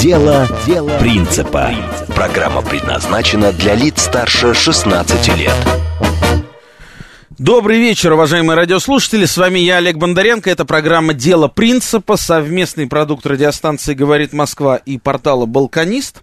Дело, Дело принципа. Программа предназначена для лиц старше 16 лет. Добрый вечер, уважаемые радиослушатели. С вами я, Олег Бондаренко. Это программа «Дело принципа», совместный продукт радиостанции «Говорит Москва» и портала «Балканист».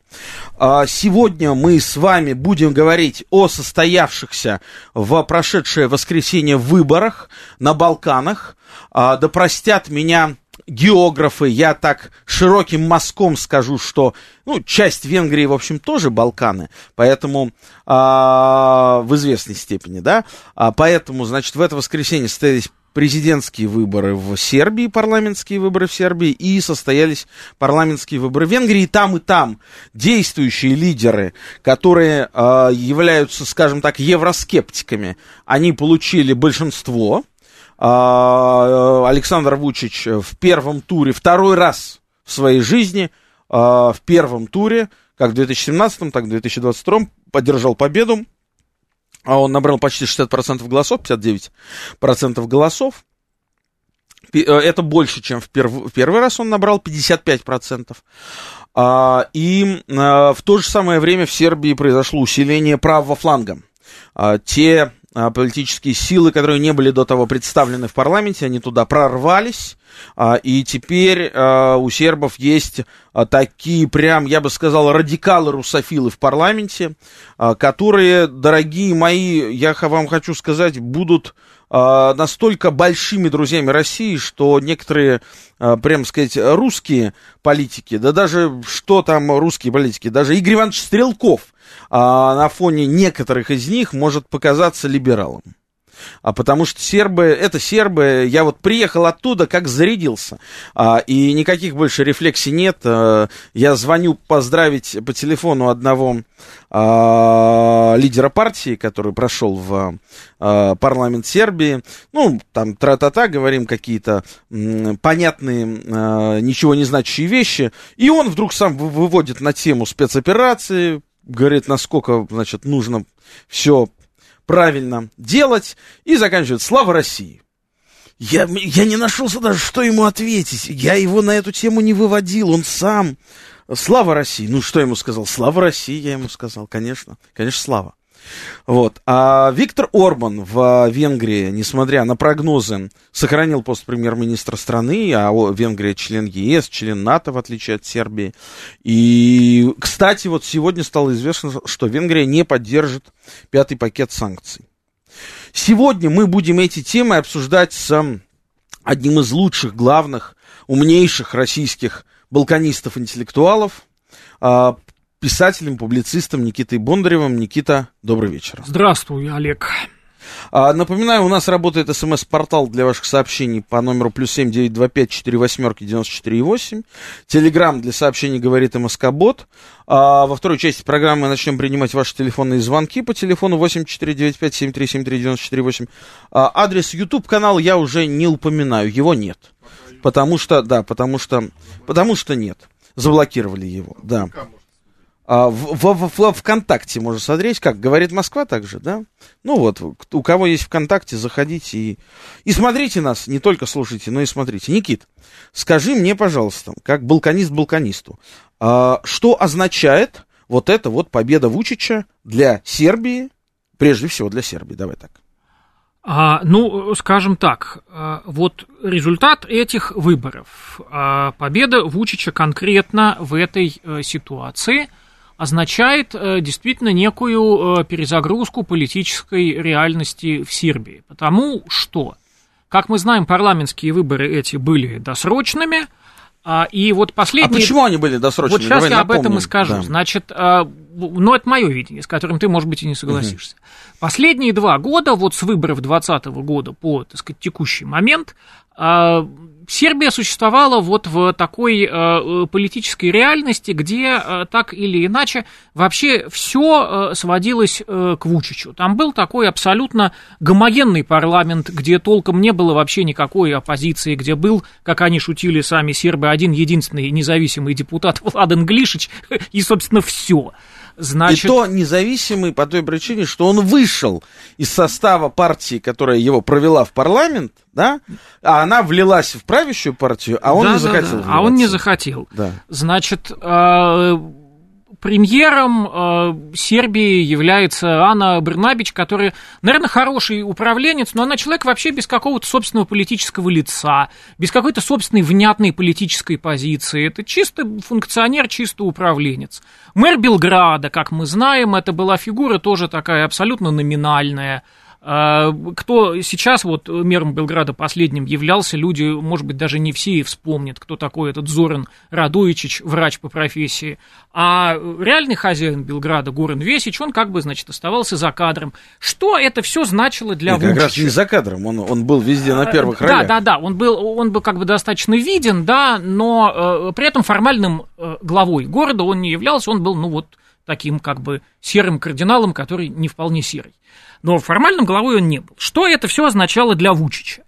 А, сегодня мы с вами будем говорить о состоявшихся в прошедшее воскресенье выборах на Балканах. А, да простят меня географы, я так широким мазком скажу, что, ну, часть Венгрии, в общем, тоже Балканы, поэтому а, в известной степени, да, а, поэтому, значит, в это воскресенье состоялись президентские выборы в Сербии, парламентские выборы в Сербии, и состоялись парламентские выборы в Венгрии. И там, и там действующие лидеры, которые э, являются, скажем так, евроскептиками, они получили большинство, Александр Вучич в первом туре, второй раз в своей жизни, а, в первом туре, как в 2017, так и в 2022 поддержал победу. А он набрал почти 60% голосов, 59% голосов. Э, это больше, чем в, перв... в первый раз он набрал 55%. А, и а, в то же самое время в Сербии произошло усиление правого фланга. А, те а, политические силы, которые не были до того представлены в парламенте, они туда прорвались, а, и теперь а, у сербов есть такие прям, я бы сказал, радикалы-русофилы в парламенте, которые, дорогие мои, я вам хочу сказать, будут настолько большими друзьями России, что некоторые, прям сказать, русские политики, да даже что там русские политики, даже Игорь Иванович Стрелков – а на фоне некоторых из них может показаться либералом. А потому что сербы, это сербы, я вот приехал оттуда, как зарядился, а, и никаких больше рефлексий нет. А, я звоню поздравить по телефону одного а, лидера партии, который прошел в а, парламент Сербии. Ну, там тра-та-та, говорим какие-то м, понятные, а, ничего не значащие вещи. И он вдруг сам выводит на тему спецоперации, говорит, насколько, значит, нужно все правильно делать, и заканчивает «Слава России». Я, я не нашелся даже, что ему ответить. Я его на эту тему не выводил, он сам. Слава России. Ну, что ему сказал? Слава России, я ему сказал, конечно. Конечно, слава. Вот. А Виктор Орбан в Венгрии, несмотря на прогнозы, сохранил пост премьер-министра страны, а Венгрия член ЕС, член НАТО, в отличие от Сербии. И, кстати, вот сегодня стало известно, что Венгрия не поддержит пятый пакет санкций. Сегодня мы будем эти темы обсуждать с одним из лучших, главных, умнейших российских балканистов-интеллектуалов, а, писателем, публицистом Никитой Бондаревым. Никита, добрый вечер. Здравствуй, Олег. А, напоминаю, у нас работает смс-портал для ваших сообщений по номеру плюс семь девять два пять четыре восьмерки девяносто четыре восемь. Телеграмм для сообщений говорит МСК-бот. А, во второй части программы мы начнем принимать ваши телефонные звонки по телефону восемь четыре девять пять семь три семь три девяносто четыре восемь. А, адрес YouTube канал я уже не упоминаю, его нет. Потому что, да, потому что, потому что нет. Заблокировали его, да. А, в, в, в, ВКонтакте можно смотреть, как говорит Москва также, да? Ну вот, у кого есть ВКонтакте, заходите и, и смотрите нас, не только слушайте, но и смотрите. Никит, скажи мне, пожалуйста, как балканист балканисту, а, что означает вот эта вот победа Вучича для Сербии, прежде всего для Сербии, давай так. А, ну, скажем так, а, вот результат этих выборов, а, победа Вучича конкретно в этой э, ситуации – означает э, действительно некую э, перезагрузку политической реальности в Сербии. Потому что, как мы знаем, парламентские выборы эти были досрочными, а, и вот последние... А почему они были досрочными? Вот сейчас Давай я напомним. об этом и скажу. Да. Значит, э, ну, это мое видение, с которым ты, может быть, и не согласишься. Угу. Последние два года, вот с выборов 2020 года по, так сказать, текущий момент, Сербия существовала вот в такой э, политической реальности, где э, так или иначе вообще все э, сводилось э, к Вучичу. Там был такой абсолютно гомогенный парламент, где толком не было вообще никакой оппозиции, где был, как они шутили сами сербы, один единственный независимый депутат Владен Глишич, и, собственно, все. Значит... И то независимый по той причине, что он вышел из состава партии, которая его провела в парламент, да, а она влилась в правящую партию, а он да, не захотел. Да, да. А он не захотел. Да. Значит, э, премьером э, Сербии является Анна Брнабич, которая, наверное, хороший управленец, но она человек вообще без какого-то собственного политического лица, без какой-то собственной внятной политической позиции. Это чисто функционер, чисто управленец. Мэр Белграда, как мы знаем, это была фигура тоже такая абсолютно номинальная – кто сейчас вот мером Белграда последним являлся, люди, может быть, даже не все вспомнят, кто такой этот Зоран Радуичич, врач по профессии, а реальный хозяин Белграда, Горан Весич, он как бы, значит, оставался за кадром. Что это все значило для Вучича? Как раз не за кадром, он, он был везде на первых ролях. Да, да, да, он был, он был как бы достаточно виден, да, но э, при этом формальным э, главой города он не являлся, он был, ну вот, таким как бы серым кардиналом, который не вполне серый но формальным главой он не был. Что это все означало для Вучича?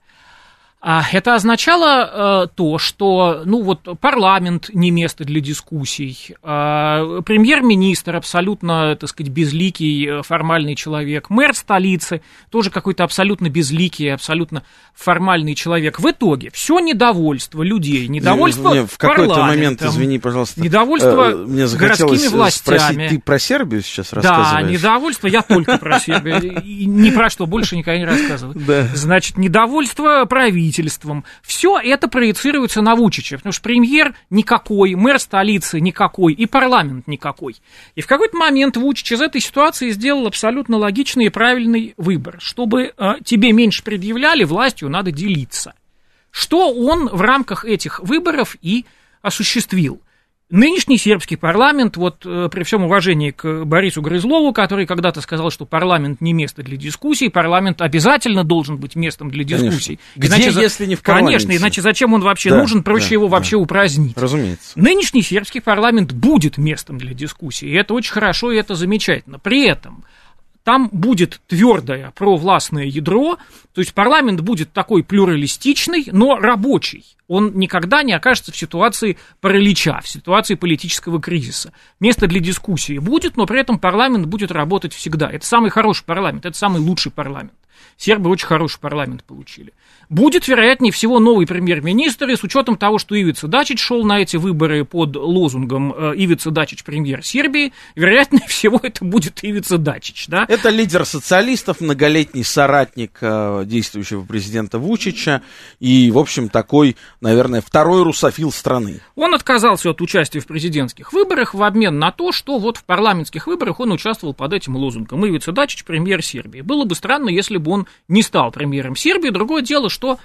А это означало э, то, что ну вот парламент не место для дискуссий, э, премьер-министр абсолютно, так сказать, безликий э, формальный человек, мэр столицы тоже какой-то абсолютно безликий, абсолютно формальный человек. В итоге все недовольство людей, недовольство мне в какой-то момент, извини, пожалуйста, недовольство э, мне городскими властями. Спросить, ты про Сербию сейчас рассказываешь? Да, недовольство, я только про Сербию, ни про что больше никогда не рассказываю. Значит, недовольство правительства правительством. Все это проецируется на Вучича, потому что премьер никакой, мэр столицы никакой и парламент никакой. И в какой-то момент Вучич из этой ситуации сделал абсолютно логичный и правильный выбор. Чтобы э, тебе меньше предъявляли, властью надо делиться. Что он в рамках этих выборов и осуществил. Нынешний сербский парламент, вот э, при всем уважении к Борису Грызлову, который когда-то сказал, что парламент не место для дискуссий, парламент обязательно должен быть местом для дискуссий. Конечно. Где, иначе, если не в парламенте? Конечно, иначе зачем он вообще да, нужен, проще да, его да. вообще упразднить. Разумеется. Нынешний сербский парламент будет местом для дискуссий, и это очень хорошо, и это замечательно. При этом там будет твердое провластное ядро, то есть парламент будет такой плюралистичный, но рабочий. Он никогда не окажется в ситуации паралича, в ситуации политического кризиса. Место для дискуссии будет, но при этом парламент будет работать всегда. Это самый хороший парламент, это самый лучший парламент. Сербы очень хороший парламент получили. Будет, вероятнее всего, новый премьер-министр, и с учетом того, что Ивица Дачич шел на эти выборы под лозунгом э, Ивица Дачич премьер Сербии, вероятнее всего, это будет Ивица Дачич. Да? Это лидер социалистов, многолетний соратник э, действующего президента Вучича и, в общем, такой, наверное, второй русофил страны. Он отказался от участия в президентских выборах в обмен на то, что вот в парламентских выборах он участвовал под этим лозунгом Ивица Дачич премьер Сербии. Было бы странно, если бы он не стал премьером Сербии. Другое дело, что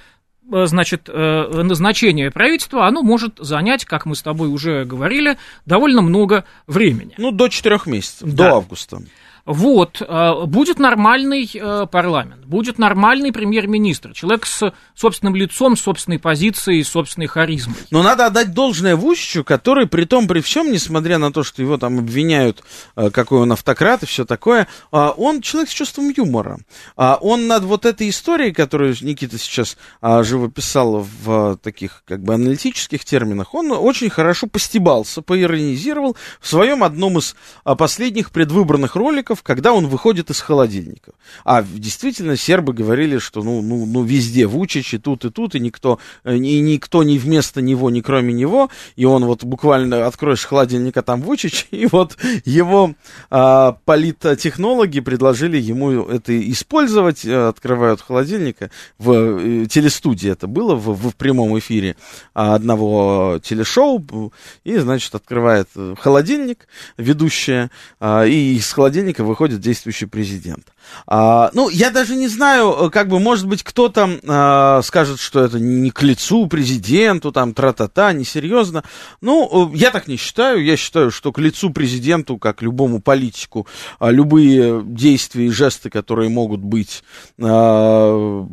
э, значит, э, назначение правительства, оно может занять, как мы с тобой уже говорили, довольно много времени. Ну, до четырех месяцев, да. до августа. Вот, э, будет нормальный э, парламент, будет нормальный премьер-министр, человек с собственным лицом, собственной позицией, собственной харизмой. Но надо отдать должное Вучичу, который при том, при всем, несмотря на то, что его там обвиняют, э, какой он автократ и все такое, он человек с чувством юмора. Он над вот этой историей, которую Никита сейчас живописал в таких как бы аналитических терминах, он очень хорошо постебался, поиронизировал в своем одном из последних предвыборных роликов, Яков, когда он выходит из холодильника. А действительно, сербы говорили, что ну, ну, ну везде Вучич, и тут, и тут, и никто, и никто ни вместо него, ни кроме него. И он вот буквально откроешь холодильника, там Вучич, и вот его а, политтехнологи предложили ему это использовать, э, открывают холодильника. В э, телестудии это было, в, в прямом эфире одного телешоу, и, значит, открывает э, холодильник ведущая, а, и из холодильника выходит действующий президент. А, ну, я даже не знаю, как бы, может быть, кто-то а, скажет, что это не к лицу президенту, там, тра-та-та, несерьезно. Ну, я так не считаю. Я считаю, что к лицу президенту, как любому политику, а, любые действия и жесты, которые могут быть а,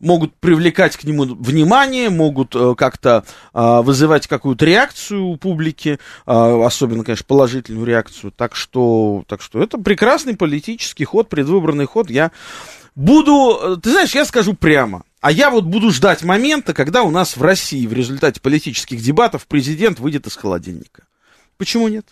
могут привлекать к нему внимание, могут э, как-то э, вызывать какую-то реакцию у публики, э, особенно, конечно, положительную реакцию. Так что, так что это прекрасный политический ход, предвыборный ход. Я буду, э, ты знаешь, я скажу прямо. А я вот буду ждать момента, когда у нас в России в результате политических дебатов президент выйдет из холодильника. Почему нет?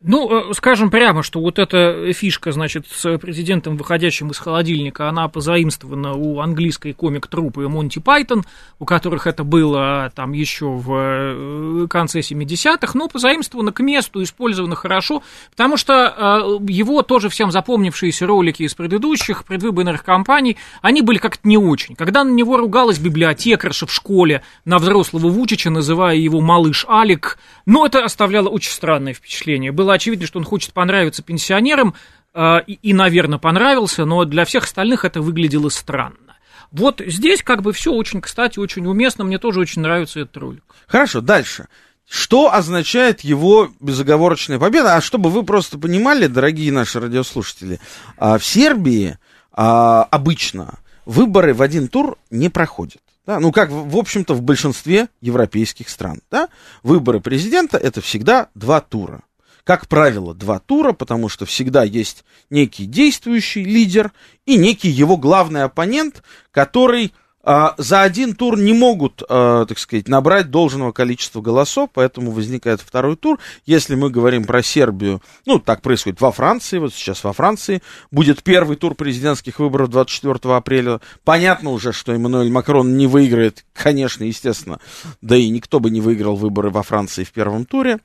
Ну, э, скажем прямо, что вот эта фишка, значит, с президентом, выходящим из холодильника, она позаимствована у английской комик-труппы Монти Пайтон, у которых это было там еще в э, конце 70-х, но позаимствована к месту, использована хорошо, потому что э, его тоже всем запомнившиеся ролики из предыдущих предвыборных кампаний, они были как-то не очень. Когда на него ругалась библиотекарша в школе на взрослого Вучича, называя его «малыш Алик», ну, это оставляло очень странное впечатление. Было было очевидно, что он хочет понравиться пенсионерам, э, и, и, наверное, понравился, но для всех остальных это выглядело странно. Вот здесь как бы все очень, кстати, очень уместно, мне тоже очень нравится этот ролик. Хорошо, дальше. Что означает его безоговорочная победа? А чтобы вы просто понимали, дорогие наши радиослушатели, а, в Сербии а, обычно выборы в один тур не проходят. Да, ну, как, в общем-то, в большинстве европейских стран. Да? Выборы президента это всегда два тура как правило, два тура, потому что всегда есть некий действующий лидер и некий его главный оппонент, который за один тур не могут, а, так сказать, набрать должного количества голосов, поэтому возникает второй тур. Если мы говорим про Сербию, ну, так происходит во Франции, вот сейчас во Франции будет первый тур президентских выборов 24 апреля. Понятно уже, что Эммануэль Макрон не выиграет, конечно, естественно, да и никто бы не выиграл выборы во Франции в первом туре.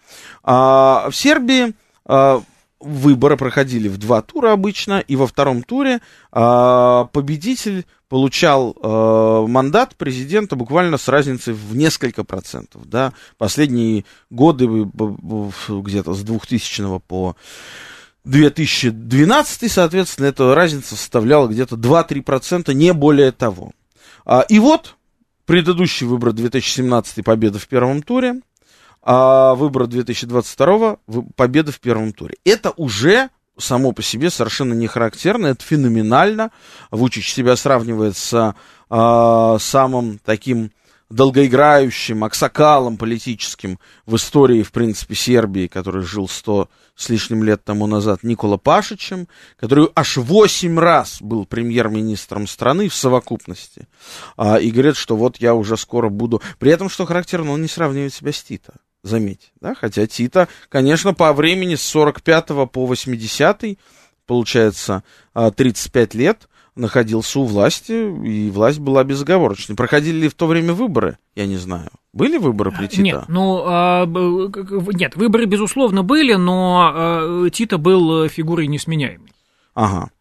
А в Сербии выборы проходили в два тура обычно, и во втором туре э, победитель получал э, мандат президента буквально с разницей в несколько процентов. Да? Последние годы, где-то с 2000 по 2012, соответственно, эта разница составляла где-то 2-3%, не более того. А, и вот предыдущий выбор 2017 победа в первом туре – а выбора 2022 победа в первом туре. Это уже само по себе совершенно не характерно, это феноменально. Вучич себя сравнивает с а, самым таким долгоиграющим аксакалом политическим в истории, в принципе, Сербии, который жил сто с лишним лет тому назад, Никола Пашичем, который аж восемь раз был премьер-министром страны в совокупности, а, и говорит, что вот я уже скоро буду... При этом, что характерно, он не сравнивает себя с Тита заметь, да, хотя Тита, конечно, по времени с 45 по 80 получается 35 а, лет, находился у власти, и власть была безоговорочной. Проходили ли в то время выборы? Я не знаю. Были выборы при Тита? Нет, ну, а, нет, выборы, безусловно, были, но а, Тита был фигурой несменяемой. Ага.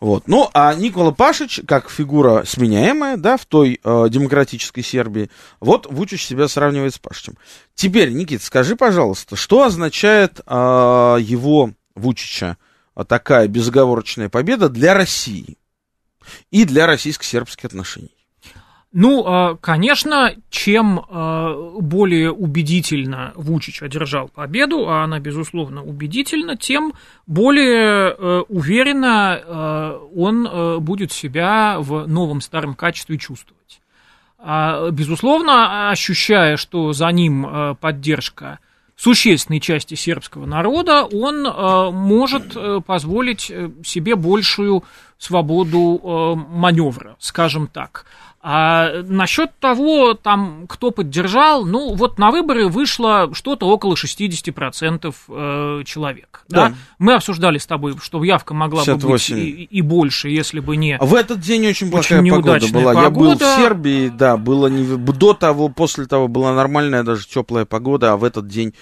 Вот. Ну, а Никола Пашич, как фигура сменяемая, да, в той э, демократической Сербии, вот Вучич себя сравнивает с Пашичем. Теперь, Никит, скажи, пожалуйста, что означает э, его, Вучича, такая безоговорочная победа для России и для российско-сербских отношений? Ну, а, конечно, чем а, более убедительно Вучич одержал победу, а она, безусловно, убедительна, тем более э, уверенно э, он э, будет себя в новом старом качестве чувствовать. А, безусловно, ощущая, что за ним поддержка существенной части сербского народа, он может позволить себе большую свободу маневра, скажем так. А насчет того, там, кто поддержал, ну, вот на выборы вышло что-то около 60% э, человек. Да. да? Мы обсуждали с тобой, что явка могла 58. бы быть и, и больше, если бы не... В этот день очень плохая очень погода была. Погода. Я был в Сербии, да, было не... До того, после того была нормальная даже теплая погода, а в этот день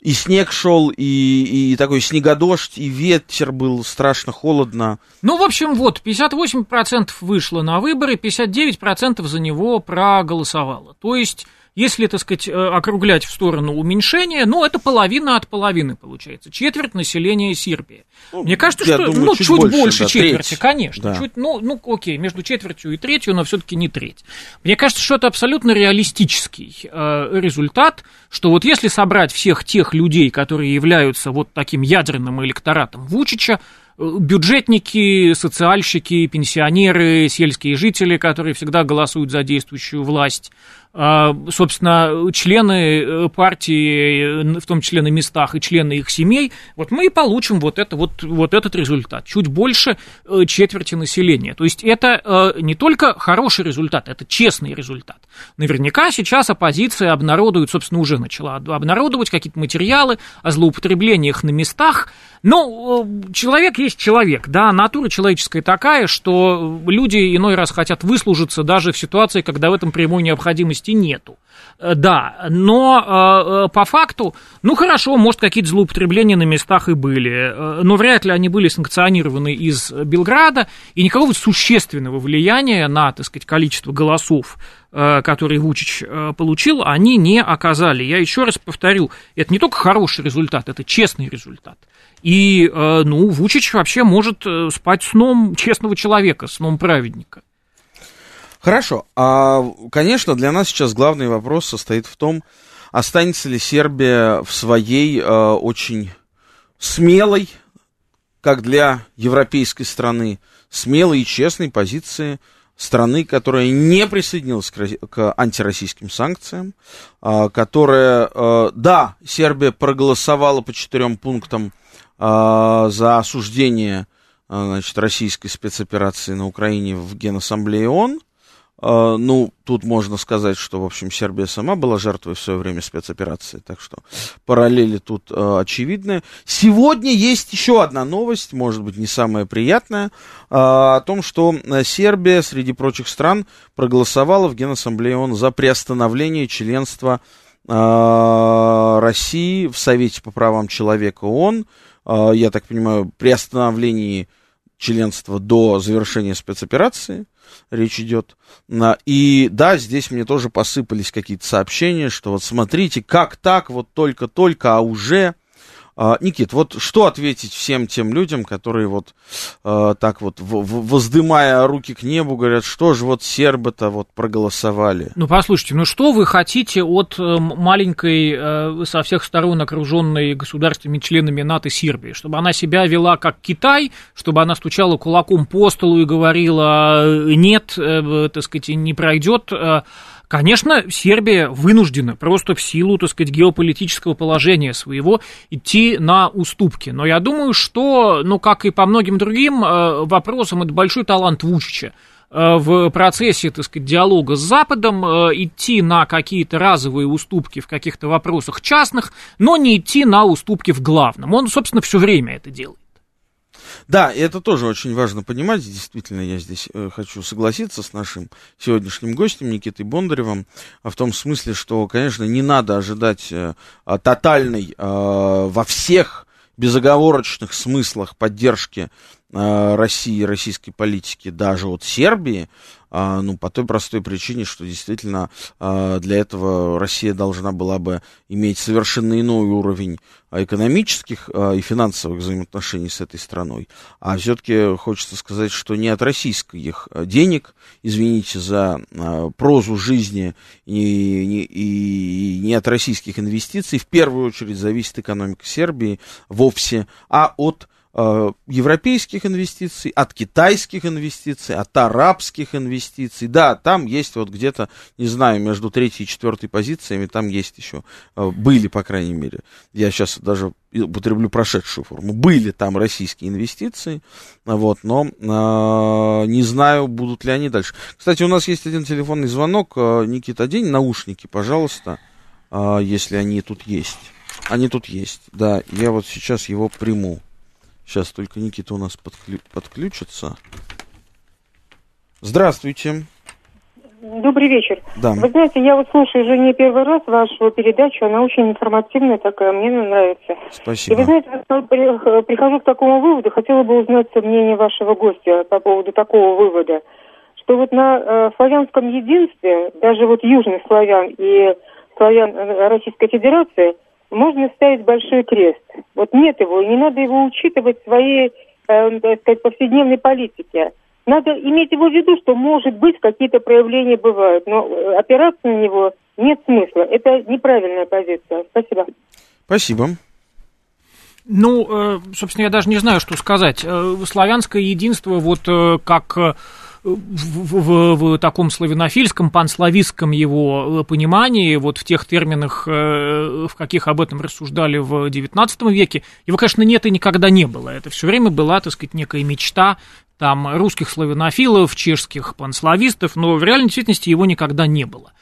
и снег шел, и, и такой снегодождь, и ветер был страшно холодно. Ну, в общем, вот, 58% вышло на выборы, 59% 10% за него проголосовало. То есть, если, так сказать, э, округлять в сторону уменьшения, ну, это половина от половины получается. Четверть населения Сербии. Ну, Мне кажется, что думаю, ну, чуть, чуть больше, больше да, четверти, треть. конечно. Да. Чуть, ну, ну, окей, между четвертью и третью, но все-таки не треть. Мне кажется, что это абсолютно реалистический э, результат, что вот если собрать всех тех людей, которые являются вот таким ядерным электоратом Вучича, бюджетники, социальщики, пенсионеры, сельские жители, которые всегда голосуют за действующую власть, собственно, члены э, партии, э, в том числе на местах, и члены их семей, вот мы и получим вот, это, вот, вот этот результат. Чуть больше э, четверти населения. То есть это не только хороший результат, это честный результат. Наверняка сейчас оппозиция обнародует, собственно, уже начала обнародовать какие-то материалы о злоупотреблениях на местах, но человек есть человек, да, натура человеческая такая, что люди иной раз хотят выслужиться даже в ситуации, когда в этом прямой необходимости нету. Э, да, но э, э, по факту, ну хорошо, может какие-то злоупотребления на местах и были, э, но вряд ли они были санкционированы из Белграда, и никакого существенного влияния на, так сказать, количество голосов, э, которые Вучич э, получил, они не оказали. Я еще раз повторю, это не только хороший результат, это честный результат. И, э, ну, Вучич вообще может э, спать сном честного человека, сном праведника. Хорошо. А, конечно, для нас сейчас главный вопрос состоит в том, останется ли Сербия в своей э, очень смелой, как для европейской страны, смелой и честной позиции страны, которая не присоединилась к, к антироссийским санкциям, э, которая, э, да, Сербия проголосовала по четырем пунктам э, за осуждение значит, российской спецоперации на Украине в Генассамблее ООН, ну, тут можно сказать, что, в общем, Сербия сама была жертвой в свое время спецоперации, так что параллели тут э, очевидны. Сегодня есть еще одна новость, может быть, не самая приятная, э, о том, что Сербия среди прочих стран проголосовала в Генассамблее ООН за приостановление членства э, России в Совете по правам человека ООН. Э, я так понимаю, приостановлении членства до завершения спецоперации речь идет. И да, здесь мне тоже посыпались какие-то сообщения, что вот смотрите, как так, вот только-только, а уже Никит, вот что ответить всем тем людям, которые вот э, так вот, в, в, воздымая руки к небу, говорят, что же вот сербы-то вот проголосовали? Ну, послушайте, ну что вы хотите от э, маленькой, э, со всех сторон окруженной государственными членами НАТО Сербии? Чтобы она себя вела как Китай, чтобы она стучала кулаком по столу и говорила, нет, э, так сказать, не пройдет... Э, Конечно, Сербия вынуждена просто в силу, так сказать, геополитического положения своего идти на уступки. Но я думаю, что, ну, как и по многим другим э, вопросам, это большой талант Вучича э, в процессе, так сказать, диалога с Западом э, идти на какие-то разовые уступки в каких-то вопросах частных, но не идти на уступки в главном. Он, собственно, все время это делает. Да, и это тоже очень важно понимать. Действительно, я здесь э, хочу согласиться с нашим сегодняшним гостем Никитой Бондаревым, а в том смысле, что, конечно, не надо ожидать э, тотальной э, во всех безоговорочных смыслах поддержки России и российской политики даже от Сербии, а, ну, по той простой причине, что действительно а, для этого Россия должна была бы иметь совершенно иной уровень экономических и финансовых взаимоотношений с этой страной. А все-таки хочется сказать, что не от российских денег, извините за прозу жизни, и, не от российских инвестиций, в первую очередь зависит экономика Сербии вовсе, а от Э, европейских инвестиций, от китайских инвестиций, от арабских инвестиций. Да, там есть вот где-то, не знаю, между третьей и четвертой позициями, там есть еще, э, были, по крайней мере, я сейчас даже употреблю прошедшую форму, были там российские инвестиции, вот, но э, не знаю, будут ли они дальше. Кстати, у нас есть один телефонный звонок, э, Никита, одень наушники, пожалуйста, э, если они тут есть. Они тут есть, да, я вот сейчас его приму. Сейчас только Никита у нас подклю... подключится. Здравствуйте. Добрый вечер. Да. Вы знаете, я вот слушаю уже не первый раз вашу передачу, она очень информативная такая, мне нравится. Спасибо. И вы знаете, прихожу к такому выводу, хотела бы узнать мнение вашего гостя по поводу такого вывода, что вот на э, славянском единстве, даже вот южных славян и славян э, Российской Федерации – можно ставить большой крест. Вот нет его, и не надо его учитывать в своей, э, так сказать, повседневной политике. Надо иметь его в виду, что, может быть, какие-то проявления бывают, но э, опираться на него нет смысла. Это неправильная позиция. Спасибо. Спасибо. Ну, собственно, я даже не знаю, что сказать. Славянское единство, вот как в, в, в таком славянофильском, панславистском его э, понимании, вот в тех терминах, э, в каких об этом рассуждали в XIX веке, его, конечно, нет и никогда не было. Это все время была, так сказать, некая мечта там русских славянофилов, чешских панславистов, но в реальной действительности его никогда не было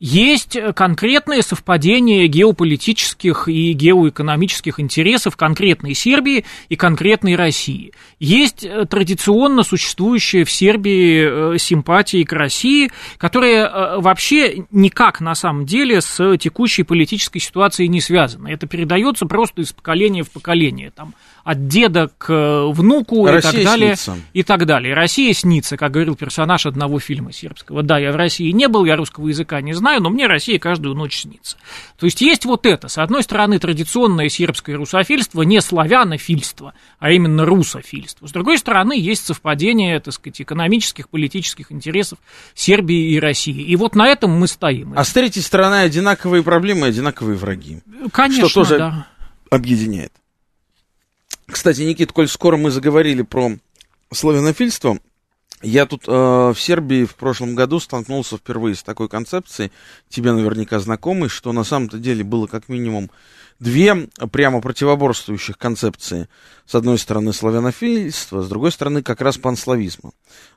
есть конкретные совпадения геополитических и геоэкономических интересов конкретной Сербии и конкретной России. Есть э, традиционно существующая в Сербии э, симпатии к России, которая э, вообще никак на самом деле с текущей политической ситуацией не связана. Это передается просто из поколения в поколение. Там, от деда к внуку Россия и так далее. Снится. И так далее. Россия снится, как говорил персонаж одного фильма сербского. Да, я в России не был, я русского языка не знаю, но мне Россия каждую ночь снится. То есть есть вот это. С одной стороны, традиционное сербское русофильство, не славянофильство, а именно русофильство. С другой стороны, есть совпадение, так сказать, экономических, политических интересов Сербии и России. И вот на этом мы стоим. А с третьей стороны, одинаковые проблемы, одинаковые враги. Конечно, что тоже да. объединяет. Кстати, Никит, коль скоро мы заговорили про славянофильство, я тут э, в Сербии в прошлом году столкнулся впервые с такой концепцией, тебе наверняка знакомой, что на самом-то деле было как минимум две прямо противоборствующих концепции. С одной стороны славянофильство, с другой стороны как раз панславизма.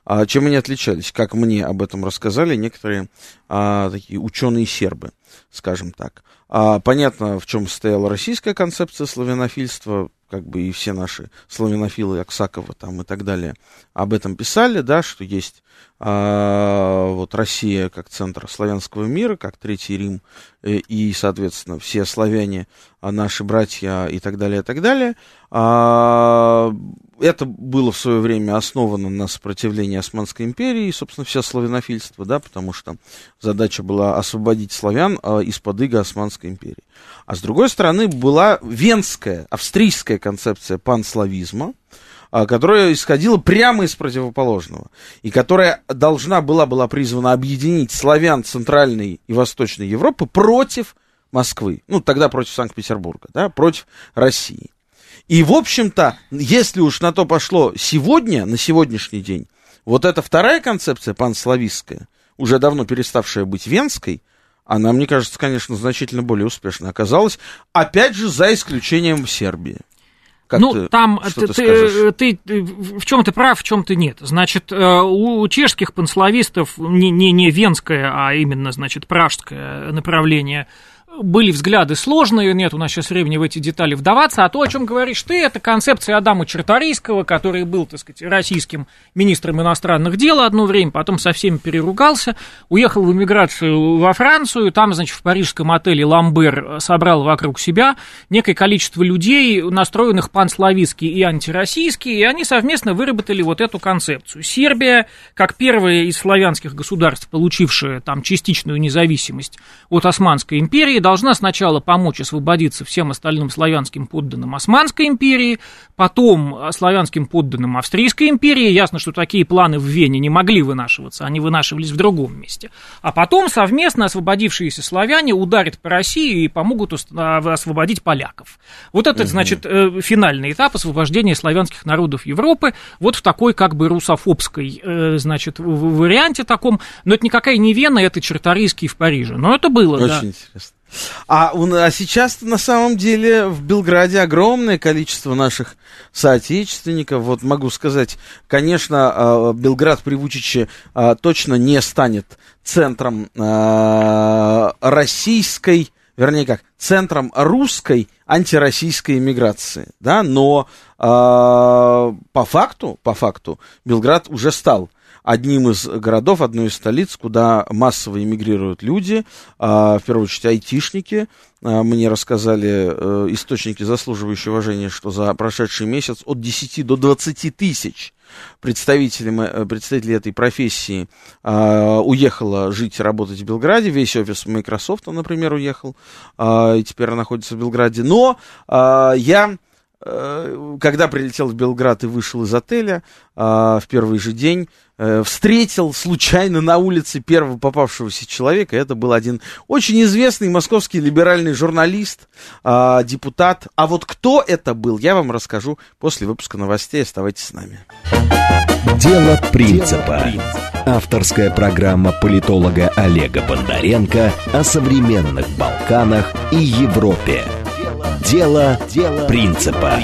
А чем они отличались? Как мне об этом рассказали некоторые а, такие ученые сербы, скажем так. А, понятно, в чем стояла российская концепция славянофильства, как бы и все наши славянофилы Аксакова там и так далее об этом писали, да, что есть а, вот Россия как центр славянского мира, как Третий Рим, э, и, соответственно, все славяне, а наши братья и так далее, и так далее. А, это было в свое время основано на сопротивлении Османской империи, и, собственно, все славянофильство, да, потому что задача была освободить славян а, из-под иго Османской империи. А с другой стороны, была венская, австрийская концепция панславизма, а, которая исходила прямо из противоположного, и которая должна была, была призвана объединить славян Центральной и Восточной Европы против Москвы, ну, тогда против Санкт-Петербурга, да, против России. И, в общем-то, если уж на то пошло сегодня, на сегодняшний день, вот эта вторая концепция панславистская, уже давно переставшая быть венской, она, мне кажется, конечно, значительно более успешно оказалась, опять же, за исключением Сербии. Как ну, ты, там ты, ты, ты, ты в чем ты прав, в чем ты нет. Значит, э, у чешских панславистов не, не, не венское, а именно, значит, пражское направление – были взгляды сложные, нет у нас сейчас времени в эти детали вдаваться, а то, о чем говоришь ты, это концепция Адама Черторийского, который был, так сказать, российским министром иностранных дел одно время, потом со всеми переругался, уехал в эмиграцию во Францию, там, значит, в парижском отеле «Ламбер» собрал вокруг себя некое количество людей, настроенных панславистски и антироссийски, и они совместно выработали вот эту концепцию. Сербия, как первая из славянских государств, получившая там частичную независимость от Османской империи, должна сначала помочь освободиться всем остальным славянским подданным Османской империи, потом славянским подданным Австрийской империи. Ясно, что такие планы в Вене не могли вынашиваться, они вынашивались в другом месте. А потом совместно освободившиеся славяне ударят по России и помогут а, освободить поляков. Вот это, угу. значит, э, финальный этап освобождения славянских народов Европы, вот в такой как бы русофобской, э, значит, варианте таком. Но это никакая не Вена, это Черторийский в Париже. Но это было, Очень да. интересно. А, а сейчас на самом деле в Белграде огромное количество наших соотечественников. Вот могу сказать, конечно, а, Белград при Вучиче а, точно не станет центром а, российской, вернее как, центром русской антироссийской иммиграции, да, но по факту, по факту Белград уже стал одним из городов, одной из столиц, куда массово эмигрируют люди, а, в первую очередь айтишники. А, мне рассказали э, источники, заслуживающие уважения, что за прошедший месяц от 10 до 20 тысяч представителей, э, представителей этой профессии э, уехала жить и работать в Белграде. Весь офис Microsoft, например, уехал и теперь находится в Белграде. Но я когда прилетел в Белград и вышел из отеля э, в первый же день, э, встретил случайно на улице первого попавшегося человека. Это был один очень известный московский либеральный журналист, э, депутат. А вот кто это был, я вам расскажу после выпуска новостей. Оставайтесь с нами. Дело принципа. Авторская программа политолога Олега Бондаренко о современных Балканах и Европе. Дело, дело принципа.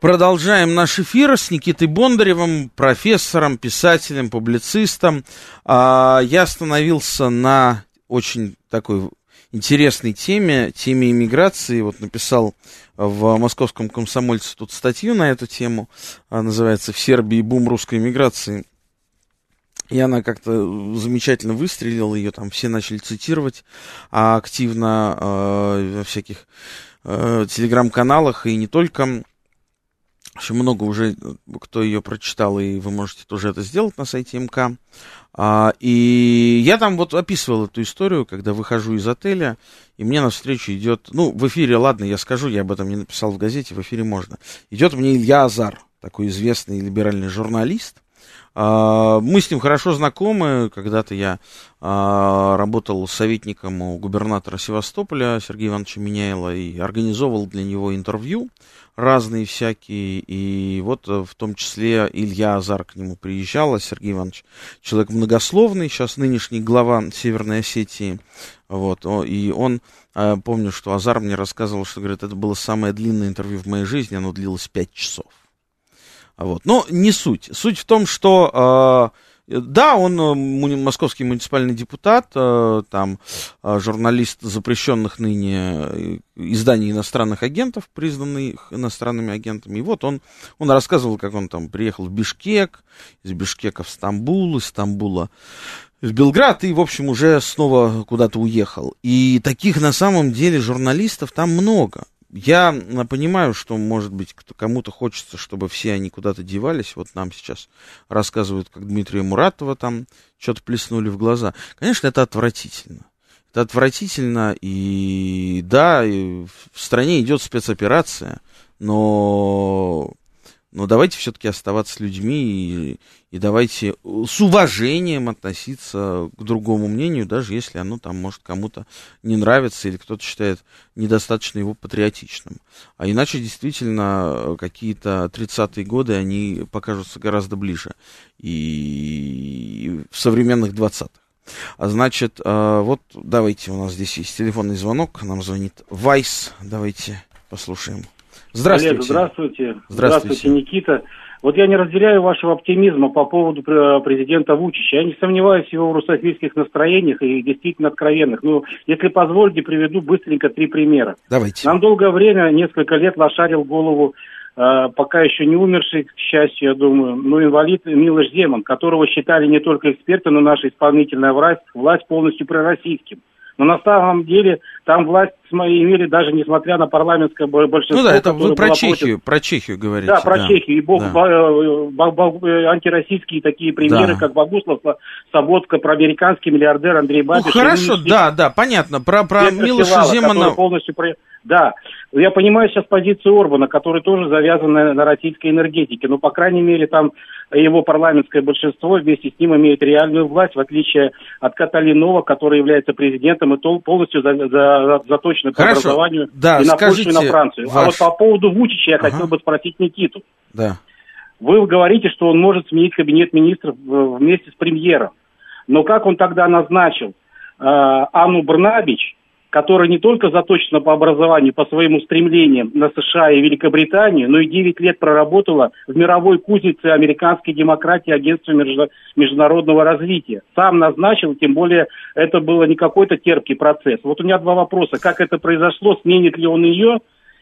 Продолжаем наш эфир с Никитой Бондаревым, профессором, писателем, публицистом. А, я остановился на очень такой интересной теме, теме иммиграции. Вот написал в московском комсомольце тут статью на эту тему, называется «В Сербии бум русской иммиграции». И она как-то замечательно выстрелила, ее там все начали цитировать а активно э, во всяких э, телеграм-каналах, и не только. Очень много уже, кто ее прочитал, и вы можете тоже это сделать на сайте МК. А, и я там вот описывал эту историю, когда выхожу из отеля, и мне навстречу идет, ну, в эфире, ладно, я скажу, я об этом не написал в газете, в эфире можно. Идет мне Илья Азар, такой известный либеральный журналист, мы с ним хорошо знакомы. Когда-то я а, работал советником у губернатора Севастополя Сергея Ивановича Меняйла и организовывал для него интервью разные всякие. И вот э, в том числе Илья Азар к нему приезжал, а Сергей Иванович человек многословный, сейчас нынешний глава Северной Осетии. Вот, и он, э, помню, что Азар мне рассказывал, что, говорит, это было самое длинное интервью в моей жизни, оно длилось пять часов. Вот. Но не суть. Суть в том, что э, да, он э, московский муниципальный депутат, э, там журналист запрещенных ныне изданий иностранных агентов, признанных иностранными агентами. И вот он, он рассказывал, как он там приехал в Бишкек, из Бишкека в Стамбул, из Стамбула в Белград и, в общем, уже снова куда-то уехал. И таких на самом деле журналистов там много я понимаю, что, может быть, кому-то хочется, чтобы все они куда-то девались. Вот нам сейчас рассказывают, как Дмитрия Муратова там что-то плеснули в глаза. Конечно, это отвратительно. Это отвратительно, и да, и в стране идет спецоперация, но но давайте все-таки оставаться людьми и, и давайте с уважением относиться к другому мнению, даже если оно там может кому-то не нравится или кто-то считает недостаточно его патриотичным. А иначе действительно какие-то 30-е годы, они покажутся гораздо ближе и в современных 20-х. А значит, а, вот давайте, у нас здесь есть телефонный звонок, нам звонит Вайс, давайте послушаем. Здравствуйте. Олег, здравствуйте. Здравствуйте. Здравствуйте, Никита. Вот я не разделяю вашего оптимизма по поводу президента Вучича. Я не сомневаюсь в его русофильских настроениях и действительно откровенных. Но если позволите, приведу быстренько три примера. Давайте. Нам долгое время, несколько лет, лошарил голову э, пока еще не умерший, к счастью, я думаю, но инвалид Милош Земан, которого считали не только эксперты, но наша исполнительная власть, власть полностью пророссийским. Но на самом деле там власть имели даже несмотря на парламентское большинство. Ну да, это вы про Чехию, против... про Чехию говорите. Да, про да. Чехию. И бог, да. Э, антироссийские такие примеры, да. как Богуслав Соботка, про американский миллиардер Андрей Бабич. Ну хорошо, да, да, понятно. Про, про Милоша Земана... полностью... Да, я понимаю сейчас позицию Орбана, который тоже завязан на, на российской энергетике, но, по крайней мере, там его парламентское большинство вместе с ним имеет реальную власть, в отличие от Каталинова, который является президентом и полностью за, за, заточен по образованию да, и на Польшу, и на Францию. Ваш... А вот по поводу Вучича я ага. хотел бы спросить Никиту. Да. Вы говорите, что он может сменить кабинет министров э, вместе с премьером. Но как он тогда назначил э, Анну Брнабич, которая не только заточена по образованию, по своим устремлениям на США и Великобританию, но и 9 лет проработала в мировой кузнице американской демократии Агентства международного развития. Сам назначил, тем более это было не какой-то терпкий процесс. Вот у меня два вопроса. Как это произошло, сменит ли он ее,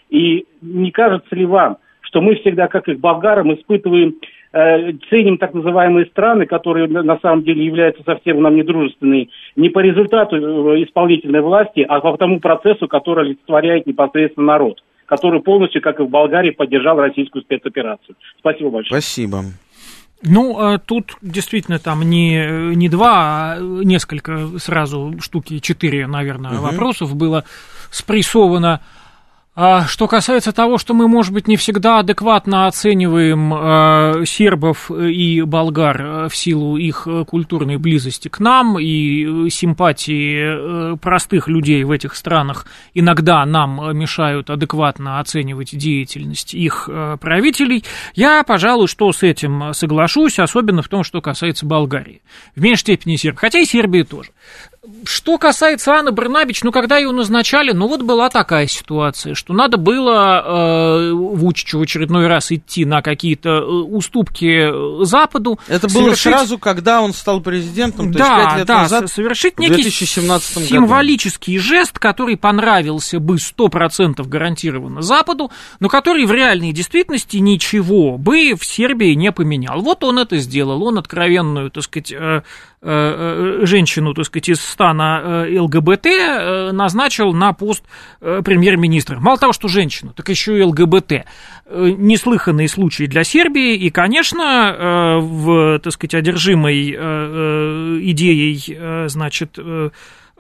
и не кажется ли вам, что мы всегда, как и к болгарам, испытываем ценим так называемые страны, которые на самом деле являются совсем нам недружественные, не по результату э, исполнительной власти, а по тому процессу, который олицетворяет непосредственно народ, который полностью, как и в Болгарии, поддержал российскую спецоперацию. Спасибо большое. Спасибо. Ну, а тут действительно там не, не два, а несколько сразу штуки, четыре, наверное, угу. вопросов было спрессовано. А что касается того, что мы, может быть, не всегда адекватно оцениваем э, сербов и болгар э, в силу их э, культурной близости к нам и э, симпатии простых людей в этих странах иногда нам мешают адекватно оценивать деятельность их э, правителей, я, пожалуй, что с этим соглашусь, особенно в том, что касается Болгарии. В меньшей степени Сербии, хотя и Сербии тоже. Что касается Анны Барнабич, ну, когда ее назначали, ну, вот была такая ситуация, что надо было э, Вучичу в очередной раз идти на какие-то э, уступки Западу. Это было совершить... сразу, когда он стал президентом, то да, есть 5 лет да, назад, совершить некий 2017 символический году. жест, который понравился бы 100% гарантированно Западу, но который в реальной действительности ничего бы в Сербии не поменял. Вот он это сделал, он откровенную, так сказать, э, Э, э, женщину, так сказать, из стана э, ЛГБТ назначил на пост премьер-министра. Мало того, что женщину, так еще и ЛГБТ. Неслыханные случаи для Сербии, и, конечно, в, так сказать, одержимой идеей, значит, э,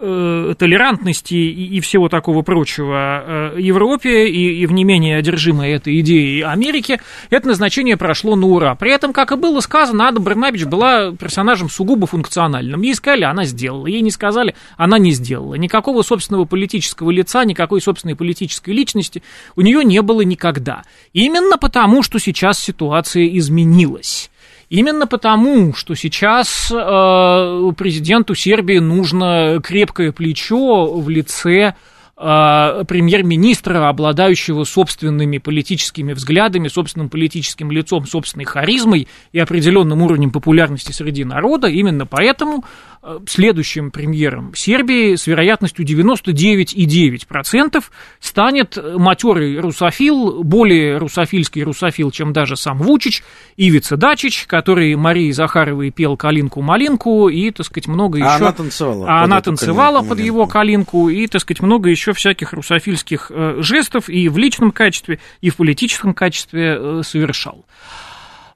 толерантности и, и всего такого прочего э, Европе и, и в не менее одержимой этой идеей Америки, это назначение прошло на ура. При этом, как и было сказано, Ада Барнабич была персонажем сугубо функциональным. Ей сказали, она сделала. Ей не сказали, она не сделала. Никакого собственного политического лица, никакой собственной политической личности у нее не было никогда. Именно потому, что сейчас ситуация изменилась. Именно потому, что сейчас э, президенту Сербии нужно крепкое плечо в лице э, премьер-министра, обладающего собственными политическими взглядами, собственным политическим лицом, собственной харизмой и определенным уровнем популярности среди народа. Именно поэтому Э, следующим премьером Сербии с вероятностью 99,9% станет матерый русофил, более русофильский русофил, чем даже сам Вучич, Ивица Дачич, который Марии Захаровой пел «Калинку-малинку» и, так сказать, много еще... А она танцевала. А она танцевала под его «Калинку» и, так сказать, много еще всяких русофильских э, жестов и в личном качестве, и в политическом качестве э, совершал.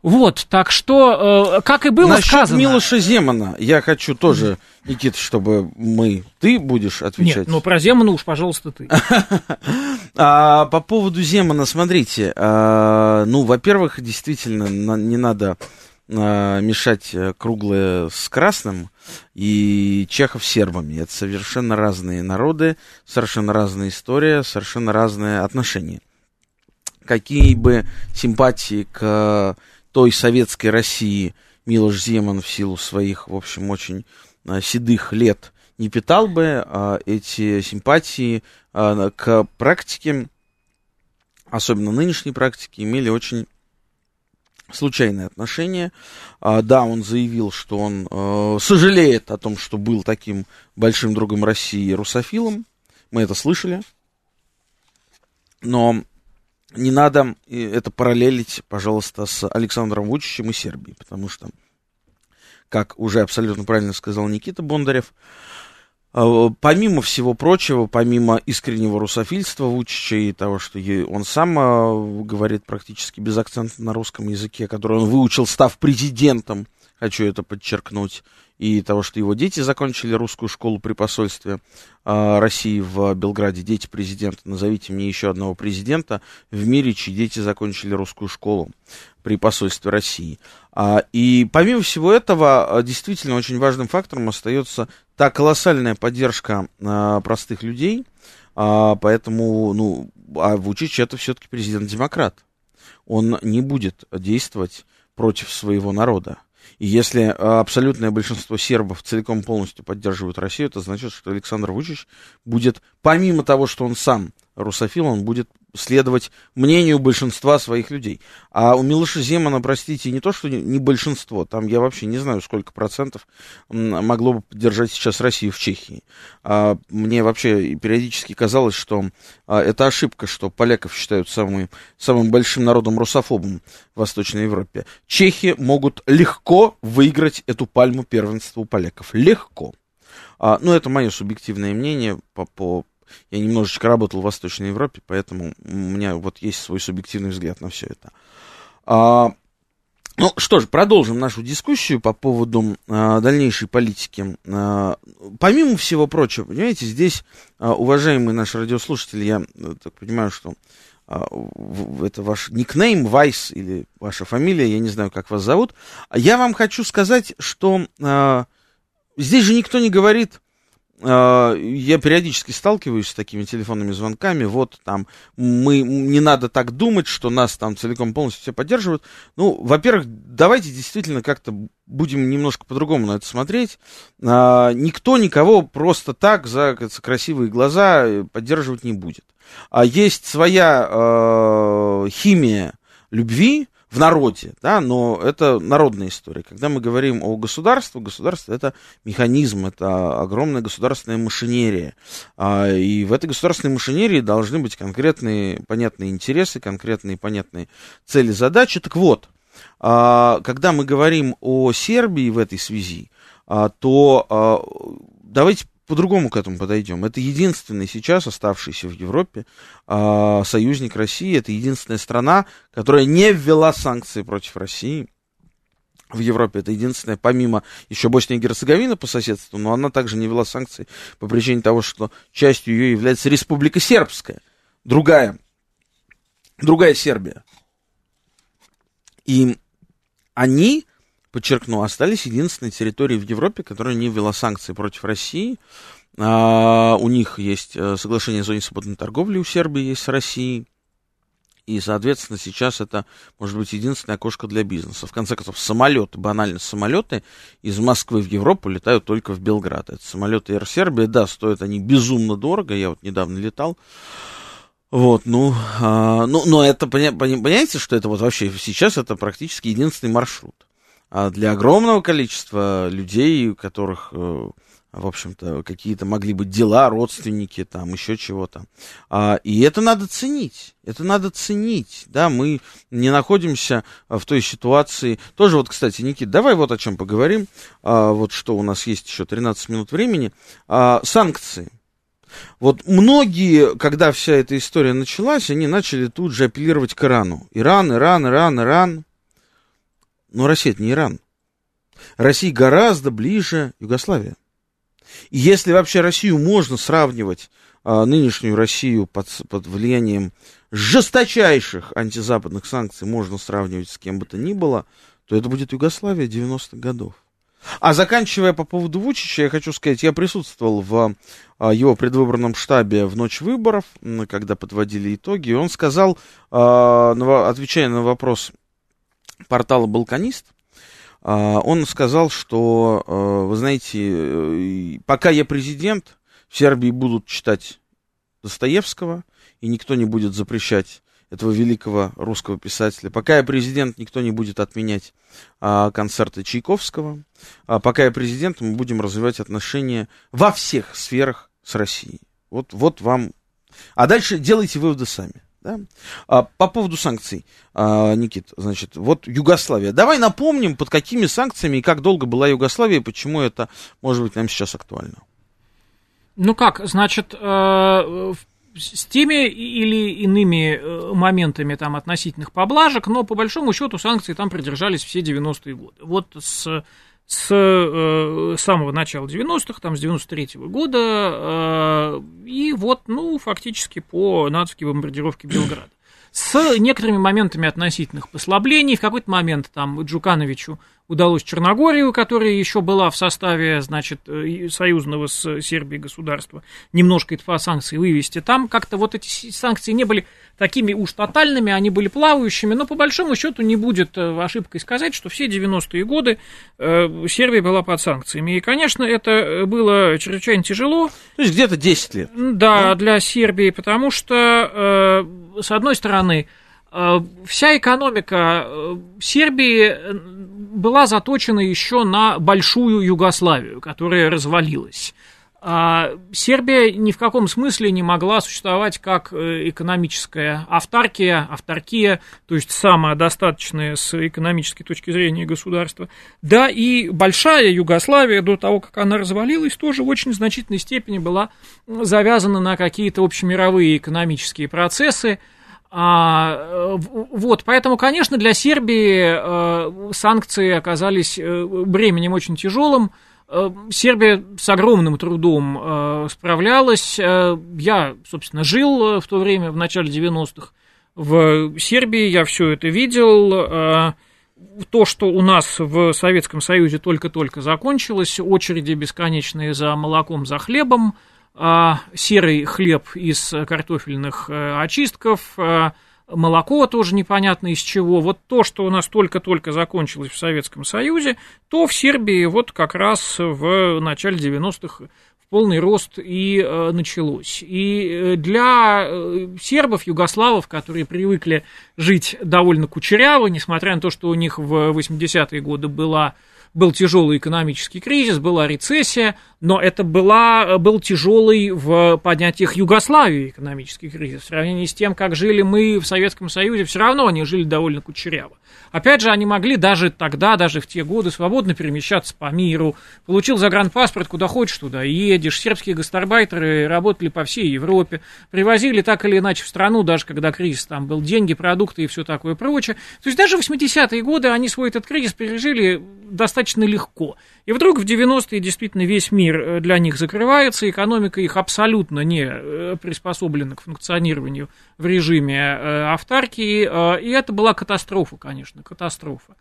Вот, так что, э, как и было Насчет сказано... Милоша Земана я хочу тоже, Никита, чтобы мы... Ты будешь отвечать? Нет, ну про Земана уж, пожалуйста, ты. а, по поводу Земана, смотрите, а, ну, во-первых, действительно, не надо а, мешать э, круглое с красным и чехов с сербами. Это совершенно разные народы, совершенно разная история, совершенно разные отношения. Какие бы симпатии к той советской России Милош Земан в силу своих, в общем, очень а, седых лет не питал бы, а эти симпатии к практике, особенно нынешней практике, имели очень случайное отношение. А, да, он заявил, что он э, сожалеет о том, что был таким большим другом России русофилом. Мы это слышали. Но не надо это параллелить, пожалуйста, с Александром Вучичем и Сербией, потому что, как уже абсолютно правильно сказал Никита Бондарев, э, помимо всего прочего, помимо искреннего русофильства Вучича и того, что он сам э, говорит практически без акцента на русском языке, который он выучил, став президентом, хочу это подчеркнуть, и того, что его дети закончили русскую школу при посольстве э, России в Белграде, дети президента, назовите мне еще одного президента в мире, чьи дети закончили русскую школу при посольстве России. А, и помимо всего этого, а, действительно очень важным фактором остается та колоссальная поддержка а, простых людей, а, поэтому, ну, а Вучич это все-таки президент-демократ. Он не будет действовать против своего народа. И если а, абсолютное большинство сербов целиком полностью поддерживают Россию, это значит, что Александр Вучич будет, помимо того, что он сам русофил, он будет следовать мнению большинства своих людей. А у Милоша Земана, простите, не то, что не большинство, там я вообще не знаю, сколько процентов могло бы поддержать сейчас Россию в Чехии. А мне вообще периодически казалось, что а, это ошибка, что поляков считают самым, самым большим народом русофобом в Восточной Европе. Чехи могут легко выиграть эту пальму первенства у поляков. Легко. А, ну, это мое субъективное мнение по, по я немножечко работал в Восточной Европе, поэтому у меня вот есть свой субъективный взгляд на все это. А, Ну что ж, продолжим нашу дискуссию по поводу э, дальнейшей политики. Э, помимо всего прочего, понимаете, здесь, э, уважаемые наши радиослушатели, я э, так понимаю, что э, это ваш никнейм, Вайс или ваша фамилия, я не знаю, как вас зовут. Я вам хочу сказать, что э, здесь же никто не говорит, а, я периодически сталкиваюсь с такими телефонными звонками, вот там, мы, не надо так думать, что нас там целиком полностью все поддерживают. Ну, во-первых, давайте действительно как-то будем немножко по-другому на это смотреть. А, никто никого просто так за красивые глаза поддерживать не будет. А есть своя а, химия любви, в народе, да, но это народная история. Когда мы говорим о государстве, государство это механизм, это огромная государственная машинерия. А, и в этой государственной машинерии должны быть конкретные понятные интересы, конкретные понятные цели, задачи. Так вот, а, когда мы говорим о Сербии в этой связи, а, то давайте по-другому к этому подойдем. Это единственный сейчас оставшийся в Европе э, союзник России. Это единственная страна, которая не ввела санкции против России в Европе. Это единственная, помимо еще Боснии и Герцеговины по соседству, но она также не ввела санкции по причине того, что частью ее является Республика Сербская. Другая, другая Сербия. И они подчеркну, остались единственной территорией в Европе, которая не ввела санкции против России. А, у них есть э, соглашение о зоне свободной торговли, у Сербии есть с Россией. И, соответственно, сейчас это может быть единственное окошко для бизнеса. В конце концов, самолеты, банально самолеты из Москвы в Европу летают только в Белград. Это самолеты Air Serbia, да, стоят они безумно дорого. Я вот недавно летал. Вот, ну, а, ну, но это, понимаете, что это вот вообще сейчас это практически единственный маршрут. А для огромного количества людей, у которых, э, в общем-то, какие-то могли быть дела, родственники, там, еще чего-то. А, и это надо ценить. Это надо ценить, да, мы не находимся в той ситуации. Тоже вот, кстати, Никит, давай вот о чем поговорим. А, вот что у нас есть еще 13 минут времени. Санкции. Вот многие, когда вся эта история началась, они начали тут же апеллировать к Ирану. Иран, Иран, Иран, Иран. Но Россия это не Иран. Россия гораздо ближе Югославия. И если вообще Россию можно сравнивать, а, нынешнюю Россию под, под влиянием жесточайших антизападных санкций, можно сравнивать с кем бы то ни было, то это будет Югославия 90-х годов. А заканчивая по поводу Вучича, я хочу сказать, я присутствовал в а, его предвыборном штабе в ночь выборов, когда подводили итоги, и он сказал, а, отвечая на вопрос портала «Балканист», а, он сказал, что, а, вы знаете, э, пока я президент, в Сербии будут читать Достоевского, и никто не будет запрещать этого великого русского писателя. Пока я президент, никто не будет отменять а, концерты Чайковского. А, пока я президент, мы будем развивать отношения во всех сферах с Россией. Вот, вот вам. А дальше делайте выводы сами. Да? А, по поводу санкций, а, Никит, значит, вот Югославия. Давай напомним, под какими санкциями и как долго была Югославия, и почему это может быть нам сейчас актуально. Ну как, значит, э, с теми или иными э, моментами там относительных поблажек, но по большому счету санкции там придержались все 90-е годы. Вот с с э, самого начала 90-х, там, с 93-го года, э, и вот, ну, фактически по натовской бомбардировке Белграда. С некоторыми моментами относительных послаблений. В какой-то момент там Джукановичу удалось Черногорию, которая еще была в составе, значит, э, союзного с Сербией государства, немножко ИТФА санкций вывести. Там как-то вот эти санкции не были такими уж тотальными, они были плавающими, но по большому счету не будет э, ошибкой сказать, что все 90-е годы э, Сербия была под санкциями. И, конечно, это было чрезвычайно тяжело. То есть где-то 10 лет. Да, да? для Сербии, потому что, с одной стороны, вся экономика Сербии была заточена еще на большую Югославию, которая развалилась. А Сербия ни в каком смысле не могла существовать как э, экономическая автаркия, авторкия, то есть самодостаточное с экономической точки зрения государство. Да, и большая Югославия до того, как она развалилась, тоже в очень значительной степени была завязана на какие-то общемировые экономические процессы, А, вот, поэтому, конечно, для Сербии э, санкции оказались э, бременем очень тяжелым. Э, Сербия с огромным трудом э, справлялась. Э, я, собственно, жил в то время, в начале 90-х, в Сербии, я все это видел. То, что у нас в Советском Союзе только-только закончилось, очереди бесконечные за молоком, за хлебом, серый хлеб из картофельных очистков – молоко тоже непонятно из чего. Вот то, что у нас только-только закончилось в Советском Союзе, то в Сербии вот как раз в начале 90-х в полный рост и э, началось. И э, для э, сербов, югославов, которые привыкли жить довольно кучеряво, несмотря на то, что у них в 80-е годы была был тяжелый экономический кризис, была рецессия, но это была, был тяжелый в понятиях Югославии экономический кризис. В сравнении с тем, как жили мы в Советском Союзе, все равно они жили довольно кучеряво. Опять же, они могли даже тогда, даже в те годы свободно перемещаться по миру. Получил загранпаспорт, куда хочешь, туда едешь. Сербские гастарбайтеры работали по всей Европе. Привозили так или иначе в страну, даже когда кризис там был, деньги, продукты и все такое прочее. То есть даже в 80-е годы они свой этот кризис пережили достаточно легко. И вдруг в 90-е действительно весь мир э, для них закрывается, экономика их абсолютно не э, приспособлена к функционированию в режиме э, автаркии, и это была катастрофа, конечно, катастрофа.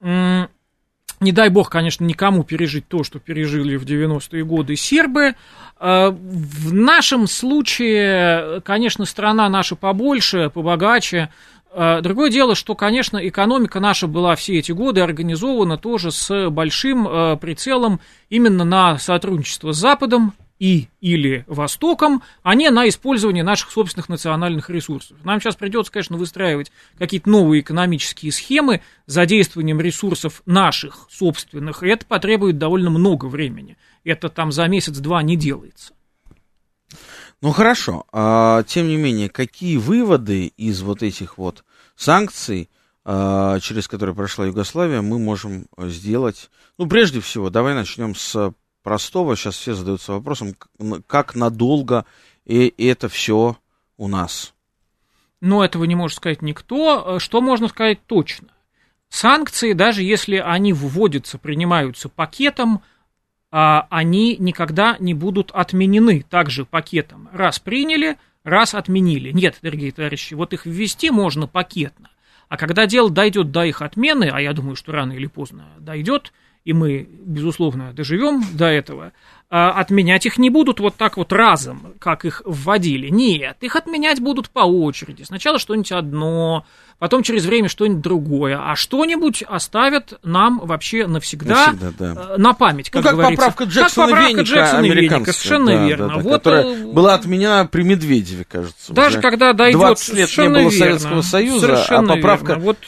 Не дай бог, конечно, никому пережить то, что пережили в 90-е годы сербы. В нашем случае, конечно, страна наша побольше, побогаче, другое дело, что, конечно, экономика наша была все эти годы организована тоже с большим а, прицелом именно на сотрудничество с Западом и или Востоком, а не на использование наших собственных национальных ресурсов. Нам сейчас придется, конечно, выстраивать какие-то новые экономические схемы с задействованием ресурсов наших собственных, и это потребует довольно много времени. Это там за месяц-два не делается. Ну хорошо, а, тем не менее, какие выводы из вот этих вот санкций, а, через которые прошла Югославия, мы можем сделать? Ну, прежде всего, давай начнем с простого. Сейчас все задаются вопросом, как надолго и это все у нас? Но этого не может сказать никто. Что можно сказать точно? Санкции, даже если они вводятся, принимаются пакетом, они никогда не будут отменены также пакетом. Раз приняли, раз отменили. Нет, дорогие товарищи, вот их ввести можно пакетно. А когда дело дойдет до их отмены, а я думаю, что рано или поздно дойдет, и мы, безусловно, доживем до этого, а, отменять их не будут вот так вот разом, как их вводили. Нет, их отменять будут по очереди. Сначала что-нибудь одно, потом через время что-нибудь другое, а что-нибудь оставят нам вообще навсегда, навсегда да. Э, на память, как, ну, как говорится. поправка Джексона как поправка Веника, Джексона Веника, совершенно да, верно. Да, да, вот, которая э, была отменена при Медведеве, кажется. Даже когда дойдет 20 лет не было верно, Советского Союза, а поправка... Верно. Вот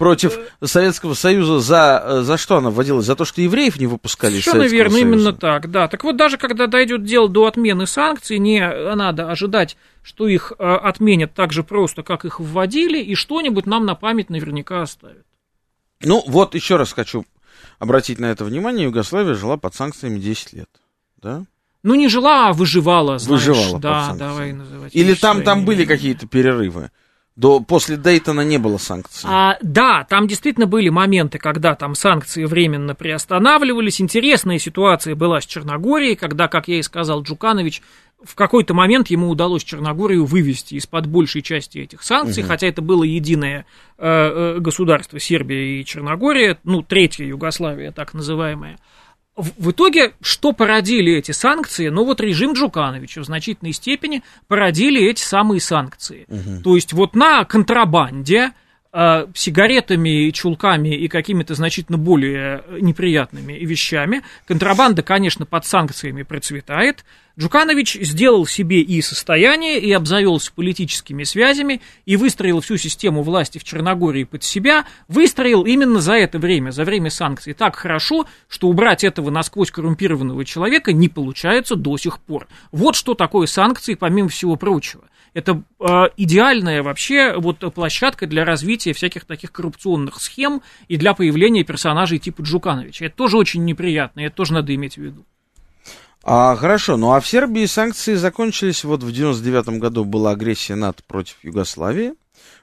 против Советского Союза за, э, за что она вводилась? За то, что евреев не выпускали Совершенно из Советского верно, Союза? именно так, да. Так вот, даже когда дойдет дело до отмены санкций, не надо ожидать, что их э, отменят так же просто, как их вводили, и что-нибудь нам на память наверняка оставят. Ну, вот еще раз хочу обратить на это внимание. Югославия жила под санкциями 10 лет, да? Ну, не жила, а выживала, знаешь. Выживала да, давай называть. Или там, там были какие-то перерывы? До, после Дейтона не было санкций. А, да, там действительно были моменты, когда там санкции временно приостанавливались. Интересная ситуация была с Черногорией, когда, как я и сказал, Джуканович в какой-то момент ему удалось Черногорию вывести из-под большей части этих санкций, угу. хотя это было единое э, э, государство Сербия и Черногория, ну, третья Югославия, так называемая в итоге, что породили эти санкции? Ну, вот режим Джукановича в значительной степени породили эти самые санкции. Угу. То есть вот на контрабанде э, сигаретами, чулками и какими-то значительно более неприятными вещами. Контрабанда, конечно, под санкциями процветает. Джуканович сделал себе и состояние, и обзавелся политическими связями, и выстроил всю систему власти в Черногории под себя, выстроил именно за это время, за время санкций, так хорошо, что убрать этого насквозь коррумпированного человека не получается до сих пор. Вот что такое санкции, помимо всего прочего. Это э, идеальная вообще вот площадка для развития всяких таких коррупционных схем и для появления персонажей типа Джукановича. Это тоже очень неприятно, это тоже надо иметь в виду. А, хорошо, ну а в Сербии санкции закончились, вот в 99 году была агрессия НАТО против Югославии,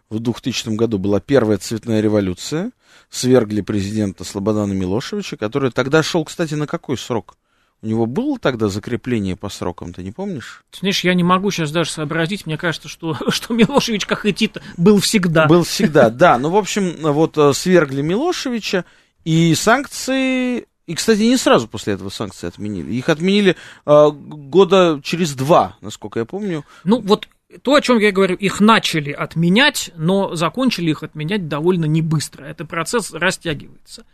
в 2000 году была первая цветная революция, свергли президента Слободана Милошевича, который тогда шел, кстати, на какой срок? У него было тогда закрепление по срокам, ты не помнишь? Знаешь, я не могу сейчас даже сообразить. Мне кажется, что, что Милошевич, как и Тит, был всегда. Был всегда, да. Ну, в общем, вот э, свергли Милошевича, и санкции... И, кстати, не сразу после этого санкции отменили. Их отменили э, года через два, насколько я помню. Ну, вот то, о чем я говорю, их начали отменять, но закончили их отменять довольно не быстро. Этот процесс растягивается.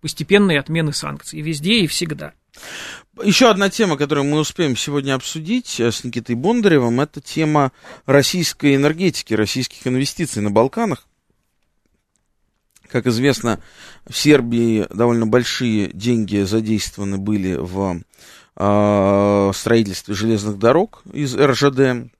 Постепенные отмены санкций везде и всегда. Еще одна тема, которую мы успеем сегодня обсудить э, с Никитой Бондаревым, это тема российской энергетики, российских инвестиций на Балканах. Как известно, в Сербии довольно большие деньги задействованы были в э, строительстве железных дорог из РЖД.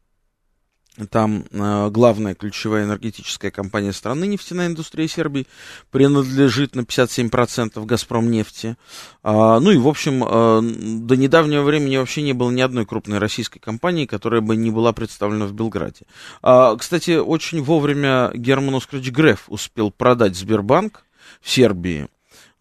Там э, главная ключевая энергетическая компания страны, нефтяная индустрия Сербии, принадлежит на 57% «Газпром» нефти. А, ну и, в общем, э, до недавнего времени вообще не было ни одной крупной российской компании, которая бы не была представлена в Белграде. А, кстати, очень вовремя Герман Оскарович Греф успел продать Сбербанк в Сербии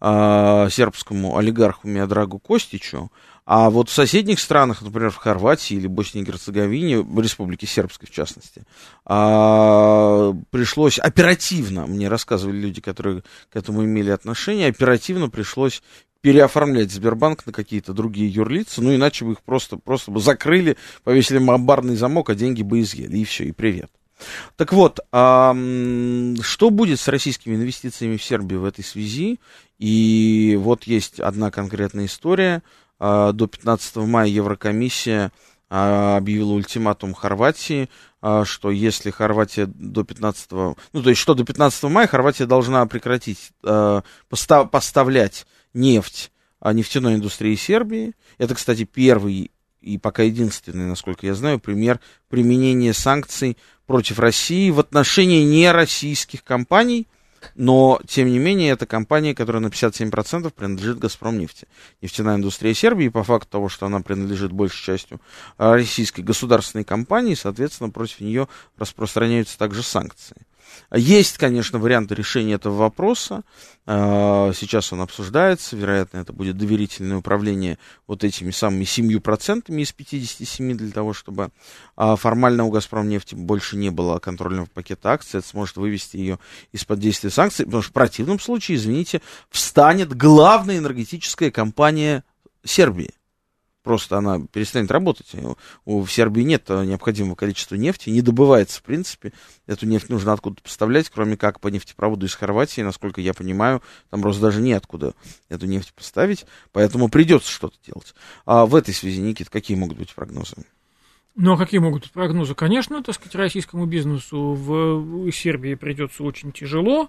а, сербскому олигарху Миодрагу Костичу, а вот в соседних странах, например, в Хорватии или Боснии и Герцеговине, в Республике Сербской в частности, а, пришлось оперативно, мне рассказывали люди, которые к этому имели отношение, оперативно пришлось переоформлять Сбербанк на какие-то другие юрлицы, ну иначе бы их просто, просто бы закрыли, повесили мобарный замок, а деньги бы изъели, и все, и привет. Так вот, а, что будет с российскими инвестициями в Сербию в этой связи? И вот есть одна конкретная история – до 15 мая Еврокомиссия а, объявила ультиматум Хорватии, а, что если Хорватия до 15, ну то есть что до 15 мая Хорватия должна прекратить поставлять нефть нефтяной индустрии Сербии. Это, кстати, первый и пока единственный, насколько я знаю, пример применения санкций против России в отношении нероссийских компаний – но, тем не менее, это компания, которая на 57% принадлежит «Газпром» нефти. Нефтяная индустрия Сербии, по факту того, что она принадлежит большей частью а, российской государственной компании, соответственно, против нее распространяются также санкции. Есть, конечно, варианты решения этого вопроса. А, сейчас он обсуждается. Вероятно, это будет доверительное управление вот этими самыми 7% из 57 для того, чтобы а, формально у «Газпром» нефти больше не было контрольного пакета акций. Это сможет вывести ее из-под действия санкций. Потому что в противном случае, извините, встанет главная энергетическая компания Сербии просто она перестанет работать. У, в Сербии нет необходимого количества нефти, не добывается, в принципе. Эту нефть нужно откуда-то поставлять, кроме как по нефтепроводу из Хорватии, насколько я понимаю, там просто даже неоткуда эту нефть поставить, поэтому придется что-то делать. А в этой связи, Никит, какие могут быть прогнозы? Ну, а какие могут быть прогнозы? Конечно, так сказать, российскому бизнесу в Сербии придется очень тяжело.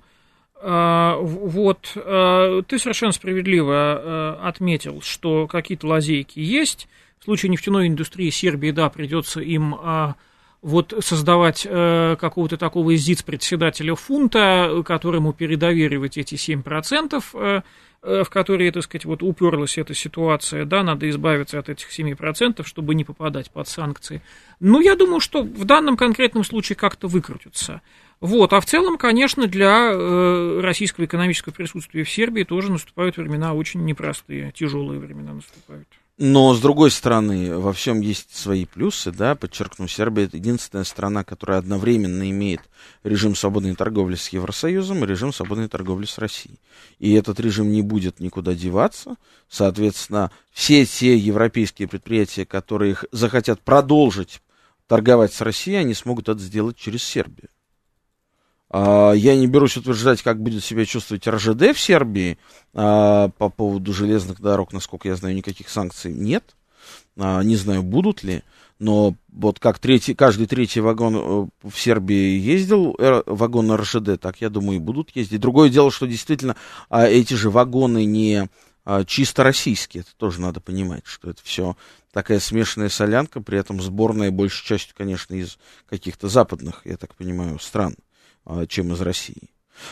А, вот, а, ты совершенно справедливо а, отметил, что какие-то лазейки есть. В случае нефтяной индустрии Сербии, да, придется им вот создавать какого-то такого изиц председателя фунта, которому передоверивать эти 7%, в которые, так сказать, вот уперлась эта ситуация, да, надо избавиться от этих 7%, чтобы не попадать под санкции. Ну, я думаю, что в данном конкретном случае как-то выкрутятся. Вот, а в целом, конечно, для э, российского экономического присутствия в Сербии тоже наступают времена очень непростые, тяжелые времена наступают. Но, с другой стороны, во всем есть свои плюсы, да, подчеркну, Сербия это единственная страна, которая одновременно имеет режим свободной торговли с Евросоюзом и режим свободной торговли с Россией. И этот режим не будет никуда деваться, соответственно, все те европейские предприятия, которые захотят продолжить торговать с Россией, они смогут это сделать через Сербию. А, я не берусь утверждать, как будет себя чувствовать РЖД в Сербии а, по поводу железных дорог, насколько я знаю, никаких санкций нет. А, не знаю, будут ли, но вот как третий, каждый третий вагон э, в Сербии ездил, э, вагон РЖД, так я думаю, и будут ездить. Другое дело, что действительно эти же вагоны не чисто российские, это тоже надо понимать, что это все такая смешанная солянка, при этом сборная большей частью, конечно, из каких-то западных, я так понимаю, стран. А, чем из России.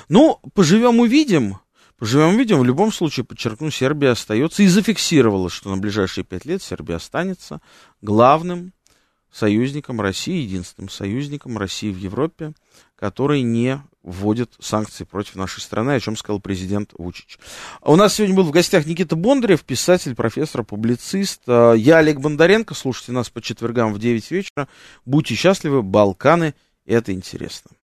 Ну, поживем увидим. Поживем увидим. В любом случае, подчеркну, Сербия остается и зафиксировала, что на ближайшие пять лет Сербия останется главным союзником России, единственным союзником России в Европе, который не вводит санкции против нашей страны, о чем сказал президент Вучич. У нас сегодня был в гостях Никита Бондарев, писатель, профессор, публицист. А, я Олег Бондаренко. Слушайте нас по четвергам в 9 вечера. Будьте счастливы. Балканы – это интересно.